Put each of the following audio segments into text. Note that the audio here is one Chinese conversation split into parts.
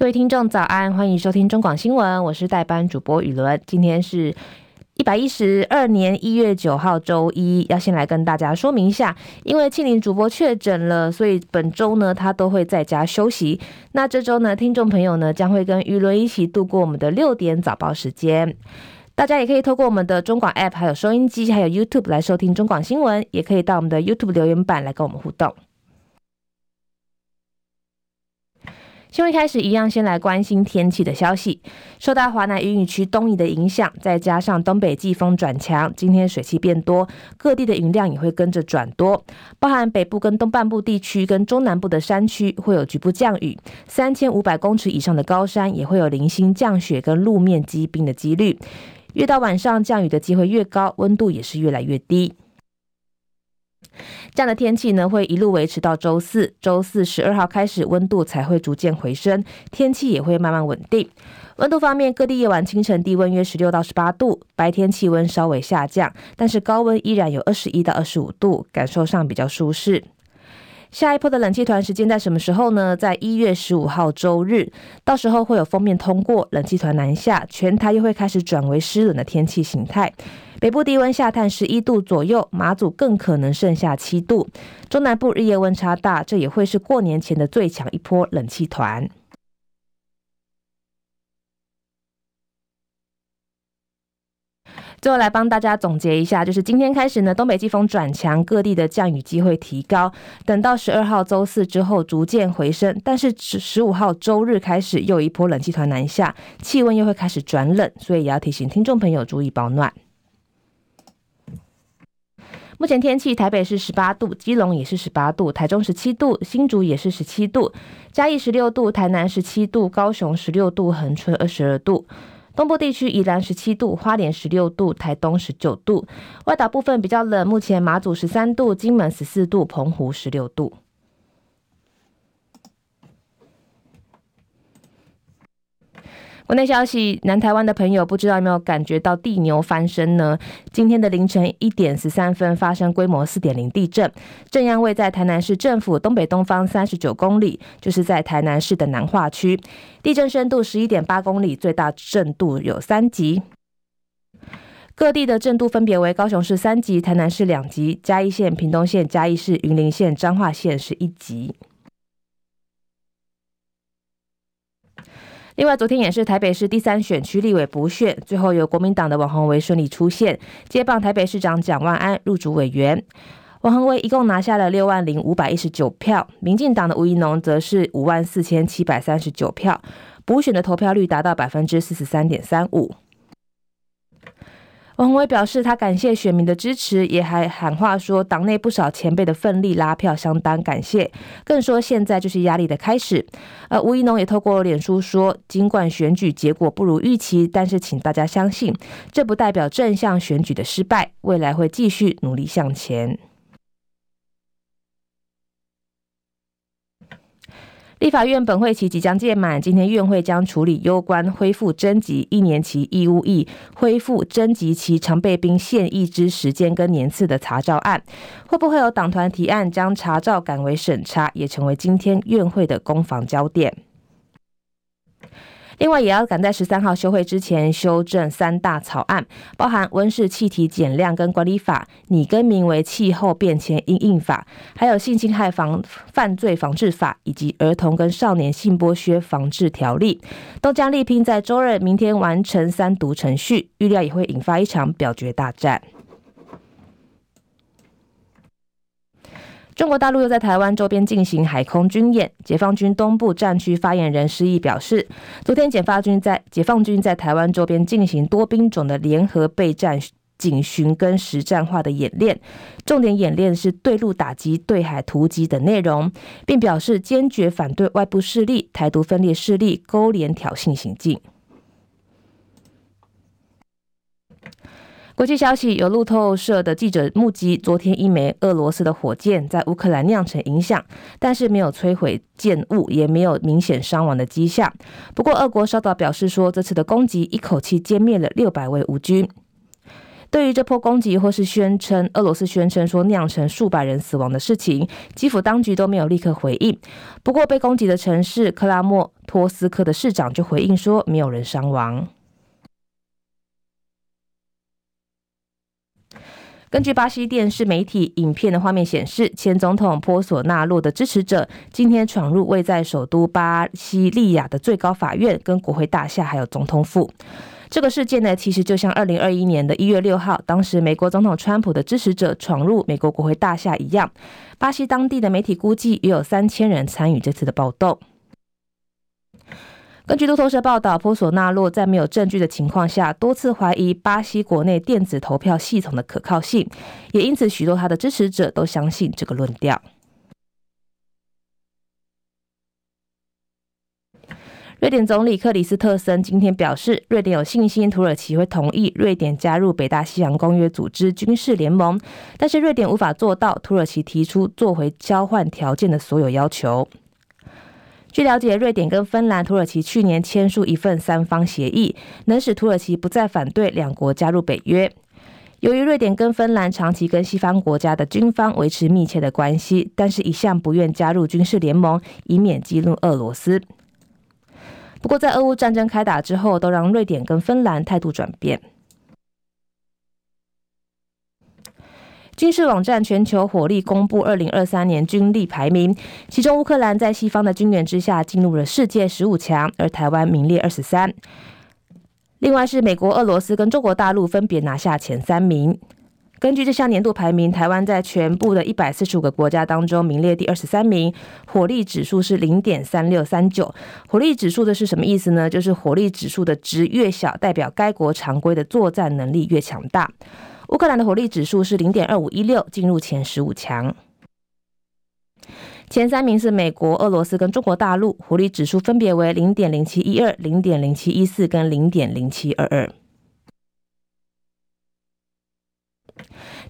各位听众早安，欢迎收听中广新闻，我是代班主播雨伦。今天是一百一十二年一月九号周一，要先来跟大家说明一下，因为庆玲主播确诊了，所以本周呢他都会在家休息。那这周呢，听众朋友呢将会跟雨伦一起度过我们的六点早报时间。大家也可以透过我们的中广 App，还有收音机，还有 YouTube 来收听中广新闻，也可以到我们的 YouTube 留言板来跟我们互动。新闻开始一样，先来关心天气的消息。受到华南云雨区东移的影响，再加上东北季风转强，今天水汽变多，各地的云量也会跟着转多。包含北部跟东半部地区跟中南部的山区会有局部降雨，三千五百公尺以上的高山也会有零星降雪跟路面积冰的几率。越到晚上降雨的机会越高，温度也是越来越低。这样的天气呢，会一路维持到周四。周四十二号开始，温度才会逐渐回升，天气也会慢慢稳定。温度方面，各地夜晚、清晨低温约十六到十八度，白天气温稍微下降，但是高温依然有二十一到二十五度，感受上比较舒适。下一波的冷气团时间在什么时候呢？在一月十五号周日，到时候会有锋面通过，冷气团南下，全台又会开始转为湿冷的天气形态。北部低温下探十一度左右，马祖更可能剩下七度。中南部日夜温差大，这也会是过年前的最强一波冷气团。最后来帮大家总结一下，就是今天开始呢，东北季风转强，各地的降雨机会提高。等到十二号周四之后逐渐回升，但是十十五号周日开始又一波冷气团南下，气温又会开始转冷，所以也要提醒听众朋友注意保暖。目前天气，台北是十八度，基隆也是十八度，台中十七度，新竹也是十七度，嘉义十六度，台南十七度，高雄十六度，恒春二十二度，东部地区宜兰十七度，花莲十六度，台东十九度，外岛部分比较冷，目前马祖十三度，金门十四度，澎湖十六度。国内消息，南台湾的朋友不知道有没有感觉到地牛翻身呢？今天的凌晨一点十三分发生规模四点零地震，震央位在台南市政府东北东方三十九公里，就是在台南市的南化区，地震深度十一点八公里，最大震度有三级。各地的震度分别为高雄市三级，台南市两级，嘉义县、屏东县、嘉义市、云林县、彰化县是一级。另外，昨天也是台北市第三选区立委补选，最后由国民党的王宏维顺利出现，接棒台北市长蒋万安入主委员。王恒威一共拿下了六万零五百一十九票，民进党的吴怡农则是五万四千七百三十九票，补选的投票率达到百分之四十三点三五。王宏威表示，他感谢选民的支持，也还喊话说，党内不少前辈的奋力拉票，相当感谢。更说现在就是压力的开始。而吴怡农也透过脸书说，尽管选举结果不如预期，但是请大家相信，这不代表正向选举的失败，未来会继续努力向前。立法院本会期即将届满，今天院会将处理攸关恢复征集一年期义务役、恢复征集其常备兵现役之时间跟年次的查照案，会不会有党团提案将查照改为审查，也成为今天院会的攻防焦点。另外，也要赶在十三号休会之前修正三大草案，包含温室气体减量跟管理法、拟更名为气候变迁因应法，还有性侵害防犯罪防治法以及儿童跟少年性剥削防治条例，都将力拼在周日明天完成三读程序，预料也会引发一场表决大战。中国大陆又在台湾周边进行海空军演。解放军东部战区发言人施毅表示，昨天解放军在解放军在台湾周边进行多兵种的联合备战、警巡跟实战化的演练，重点演练是对陆打击、对海突击等内容，并表示坚决反对外部势力、台独分裂势力勾连挑衅行径。国际消息，有路透社的记者目击，昨天一枚俄罗斯的火箭在乌克兰酿成影响，但是没有摧毁建物，也没有明显伤亡的迹象。不过，俄国稍早表示说，这次的攻击一口气歼灭了六百位乌军。对于这波攻击或是宣称俄罗斯宣称说酿成数百人死亡的事情，基辅当局都没有立刻回应。不过，被攻击的城市克拉莫托斯克的市长就回应说，没有人伤亡。根据巴西电视媒体影片的画面显示，前总统波索纳洛的支持者今天闯入位在首都巴西利亚的最高法院、跟国会大厦，还有总统府。这个事件呢，其实就像二零二一年的一月六号，当时美国总统川普的支持者闯入美国国会大厦一样。巴西当地的媒体估计，也有三千人参与这次的暴动。根据路透社报道，波索纳洛在没有证据的情况下，多次怀疑巴西国内电子投票系统的可靠性，也因此许多他的支持者都相信这个论调。瑞典总理克里斯特森今天表示，瑞典有信心土耳其会同意瑞典加入北大西洋公约组织军事联盟，但是瑞典无法做到土耳其提出做回交换条件的所有要求。据了解，瑞典跟芬兰、土耳其去年签署一份三方协议，能使土耳其不再反对两国加入北约。由于瑞典跟芬兰长期跟西方国家的军方维持密切的关系，但是一向不愿加入军事联盟，以免激怒俄罗斯。不过，在俄乌战争开打之后，都让瑞典跟芬兰态度转变。军事网站全球火力公布二零二三年军力排名，其中乌克兰在西方的军援之下进入了世界十五强，而台湾名列二十三。另外是美国、俄罗斯跟中国大陆分别拿下前三名。根据这项年度排名，台湾在全部的一百四十五个国家当中名列第二十三名，火力指数是零点三六三九。火力指数的是什么意思呢？就是火力指数的值越小，代表该国常规的作战能力越强大。乌克兰的火力指数是零点二五一六，进入前十五强。前三名是美国、俄罗斯跟中国大陆，火力指数分别为零点零七一二、零点零七一四跟零点零七二二。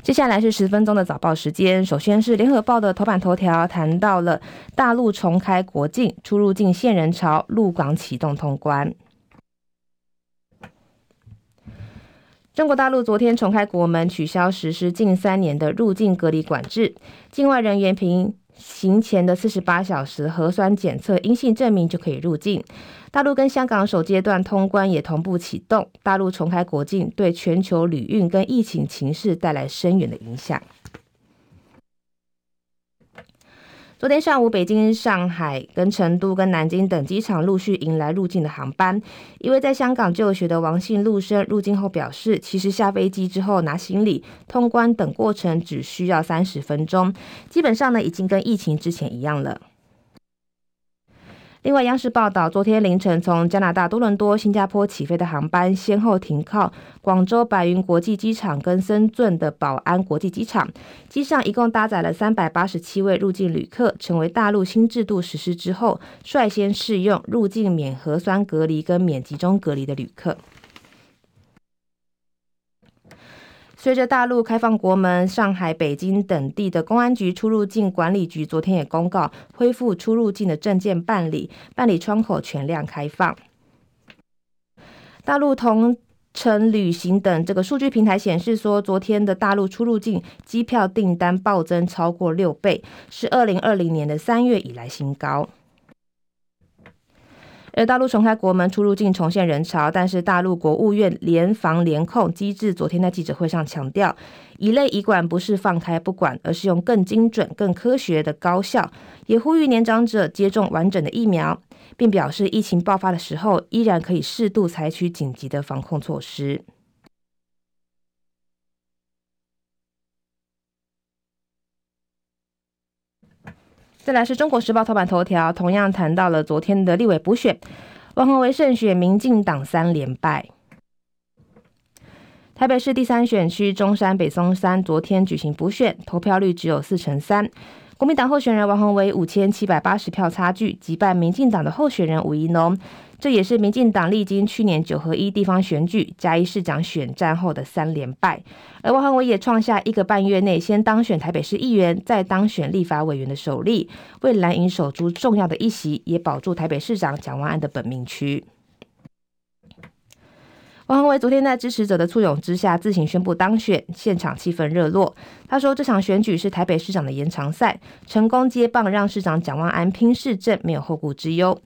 接下来是十分钟的早报时间，首先是联合报的头版头条，谈到了大陆重开国境，出入境限人潮，陆港启动通关。中国大陆昨天重开国门，取消实施近三年的入境隔离管制，境外人员凭行前的四十八小时核酸检测阴性证明就可以入境。大陆跟香港首阶段通关也同步启动，大陆重开国境对全球旅运跟疫情情势带来深远的影响。昨天上午，北京、上海、跟成都、跟南京等机场陆续迎来入境的航班。一位在香港就学的王姓陆生入境后表示，其实下飞机之后拿行李、通关等过程只需要三十分钟，基本上呢已经跟疫情之前一样了。另外，央视报道，昨天凌晨从加拿大多伦多、新加坡起飞的航班，先后停靠广州白云国际机场跟深圳的宝安国际机场。机上一共搭载了三百八十七位入境旅客，成为大陆新制度实施之后率先试用入境免核酸隔离跟免集中隔离的旅客。随着大陆开放国门，上海、北京等地的公安局出入境管理局昨天也公告，恢复出入境的证件办理，办理窗口全量开放。大陆同程旅行等这个数据平台显示说，昨天的大陆出入境机票订单暴增超过六倍，是二零二零年的三月以来新高。而大陆重开国门，出入境重现人潮，但是大陆国务院联防联控机制昨天在记者会上强调，一类移管不是放开不管，而是用更精准、更科学的高效，也呼吁年长者接种完整的疫苗，并表示疫情爆发的时候，依然可以适度采取紧急的防控措施。再来是中国时报头版头条，同样谈到了昨天的立委补选，王鸿薇胜选，民进党三连败。台北市第三选区中山北松山昨天举行补选，投票率只有四成三。国民党候选人王鸿薇五千七百八十票差距击败民进党的候选人吴怡农，这也是民进党历经去年九合一地方选举、嘉义市长选战后的三连败。而王鸿薇也创下一个半月内先当选台北市议员，再当选立法委员的首例，为蓝营守住重要的一席，也保住台北市长蒋万安的本命区。王鸿薇昨天在支持者的簇拥之下自行宣布当选，现场气氛热络。他说：“这场选举是台北市长的延长赛，成功接棒让市长蒋万安拼市政，没有后顾之忧。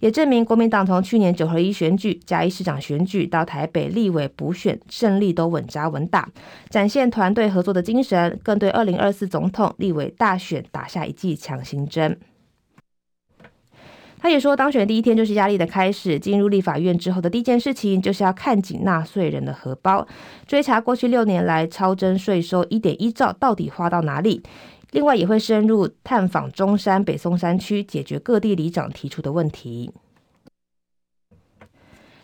也证明国民党从去年九合一选举、嘉义市长选举到台北立委补选胜利都稳扎稳打，展现团队合作的精神，更对二零二四总统、立委大选打下一剂强心针。”他也说，当选第一天就是压力的开始。进入立法院之后的第一件事情，就是要看紧纳税人的荷包，追查过去六年来超征税收一点一兆到底花到哪里。另外，也会深入探访中山、北松山区，解决各地里长提出的问题。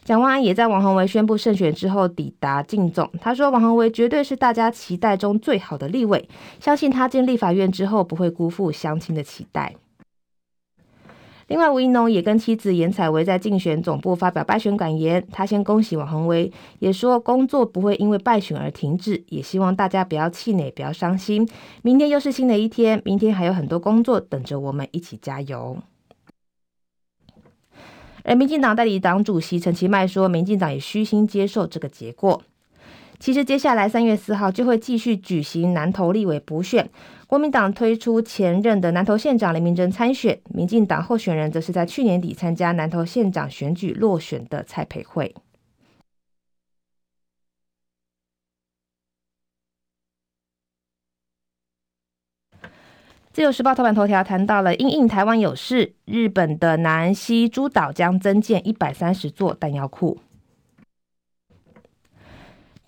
蒋万安也在王鸿薇宣布胜选之后抵达晋总，他说：“王鸿薇绝对是大家期待中最好的立委，相信他进立法院之后不会辜负乡亲的期待。”另外，吴怡农也跟妻子严采薇在竞选总部发表败选感言。他先恭喜王鸿薇，也说工作不会因为败选而停止，也希望大家不要气馁，不要伤心。明天又是新的一天，明天还有很多工作等着我们一起加油。而民进党代理党主席陈其迈说，民进党也虚心接受这个结果。其实接下来三月四号就会继续举行南投立委补选，国民党推出前任的南投县长林明珍参选，民进党候选人则是在去年底参加南投县长选举落选的蔡培慧。自由时报头版头条谈到了因应台湾有事，日本的南西诸岛将增建一百三十座弹药库。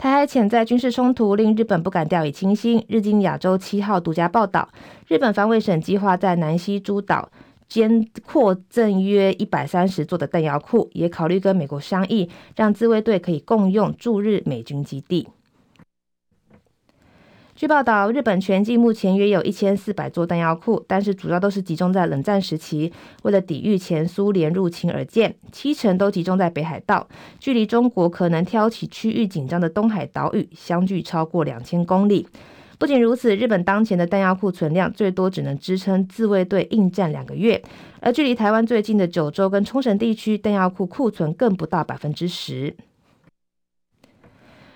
台海潜在军事冲突令日本不敢掉以轻心。日经亚洲七号独家报道，日本防卫省计划在南西诸岛间扩增约一百三十座的弹药库，也考虑跟美国商议，让自卫队可以共用驻日美军基地。据报道，日本全境目前约有一千四百座弹药库，但是主要都是集中在冷战时期，为了抵御前苏联入侵而建，七成都集中在北海道，距离中国可能挑起区域紧张的东海岛屿相距超过两千公里。不仅如此，日本当前的弹药库存量最多只能支撑自卫队应战两个月，而距离台湾最近的九州跟冲绳地区弹药库库存更不到百分之十。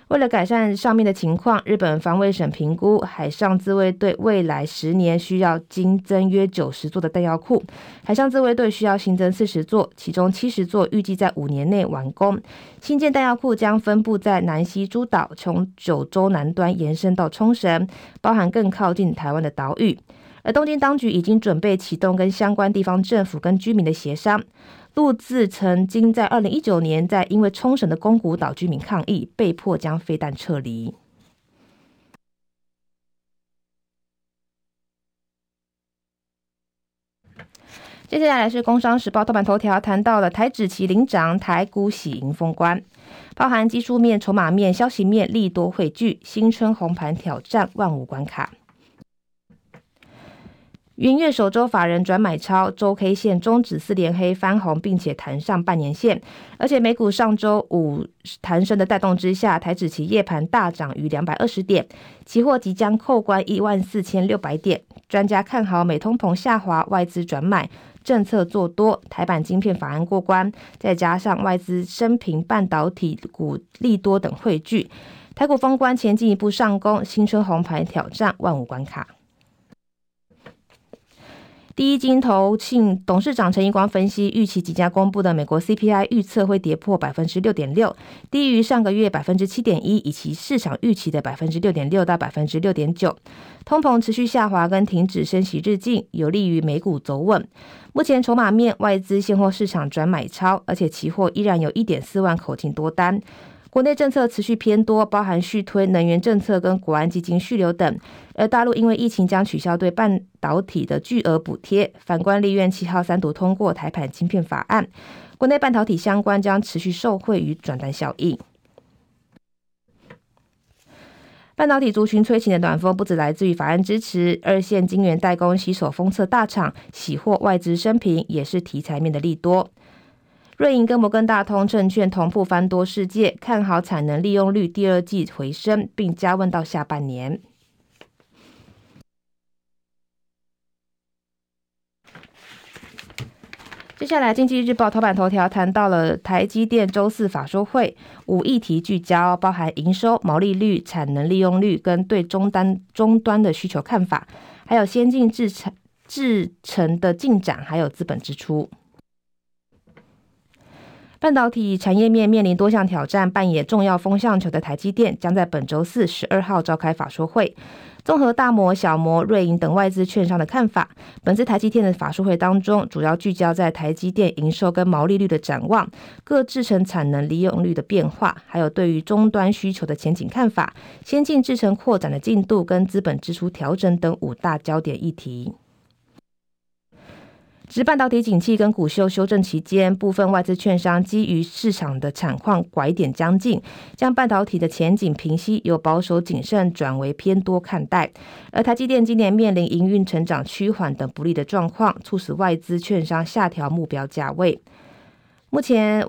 为了改善上面的情况，日本防卫省评估海上自卫队未来十年需要新增约九十座的弹药库。海上自卫队需要新增四十座，其中七十座预计在五年内完工。新建弹药库将分布在南西诸岛，从九州南端延伸到冲绳，包含更靠近台湾的岛屿。而东京当局已经准备启动跟相关地方政府跟居民的协商。陆自曾经在二零一九年，在因为冲绳的宫古岛居民抗议，被迫将飞弹撤离。接下来是《工商时报》头版头条，谈到了台指期领涨，台股喜迎封关，包含技术面、筹码面、消息面利多汇聚，新春红盘挑战万五关卡。元月首周法人转买超，周 K 线终止四连黑翻红，并且弹上半年线。而且美股上周五弹升的带动之下，台指期夜盘大涨逾两百二十点，期货即将扣关一万四千六百点。专家看好美通膨下滑，外资转买，政策做多，台版晶片法案过关，再加上外资升平半导体股利多等汇聚，台股封关前进一步上攻，新春红盘挑战万五关卡。第一金投信董事长陈怡光分析，预期即将公布的美国 CPI 预测会跌破百分之六点六，低于上个月百分之七点一，以及市场预期的百分之六点六到百分之六点九。通膨持续下滑跟停止升息日进，有利于美股走稳。目前筹码面外资现货市场转买超，而且期货依然有一点四万口径多单。国内政策持续偏多，包含续推能源政策跟国安基金续留等。而大陆因为疫情将取消对半导体的巨额补贴。反观立院七号三读通过台盘晶片法案，国内半导体相关将持续受惠于转单效应。半导体族群吹起的暖风不只来自于法案支持，二线晶圆代工、携手封测大厂喜获外资升平，也是题材面的利多。瑞银跟摩根大通证券同步翻多世界，看好产能利用率第二季回升，并加温到下半年。接下来，经济日报头版头条谈到了台积电周四法说会，五议题聚焦，包含营收、毛利率、产能利用率跟对终端终端的需求看法，还有先进制程制程的进展，还有资本支出。半导体产业面面临多项挑战，扮演重要风向球的台积电将在本周四十二号召开法说会。综合大摩、小摩、瑞银等外资券商的看法，本次台积电的法说会当中，主要聚焦在台积电营收跟毛利率的展望，各制程产能利用率的变化，还有对于终端需求的前景看法，先进制程扩展的进度跟资本支出调整等五大焦点议题。值半导体景气跟股秀修正期间，部分外资券商基于市场的产况拐点将近，将半导体的前景平息由保守谨慎转为偏多看待。而台积电今年面临营运成长趋缓等不利的状况，促使外资券商下调目标价位。目前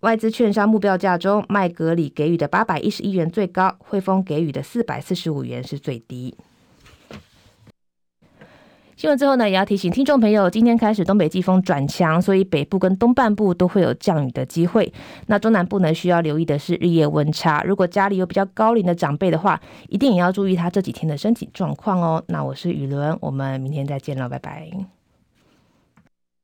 外资券商目标价中，麦格里给予的八百一十一元最高，汇丰给予的四百四十五元是最低。新闻最后呢，也要提醒听众朋友，今天开始东北季风转强，所以北部跟东半部都会有降雨的机会。那中南部呢，需要留意的是日夜温差。如果家里有比较高龄的长辈的话，一定也要注意他这几天的身体状况哦。那我是雨伦，我们明天再见了，拜拜。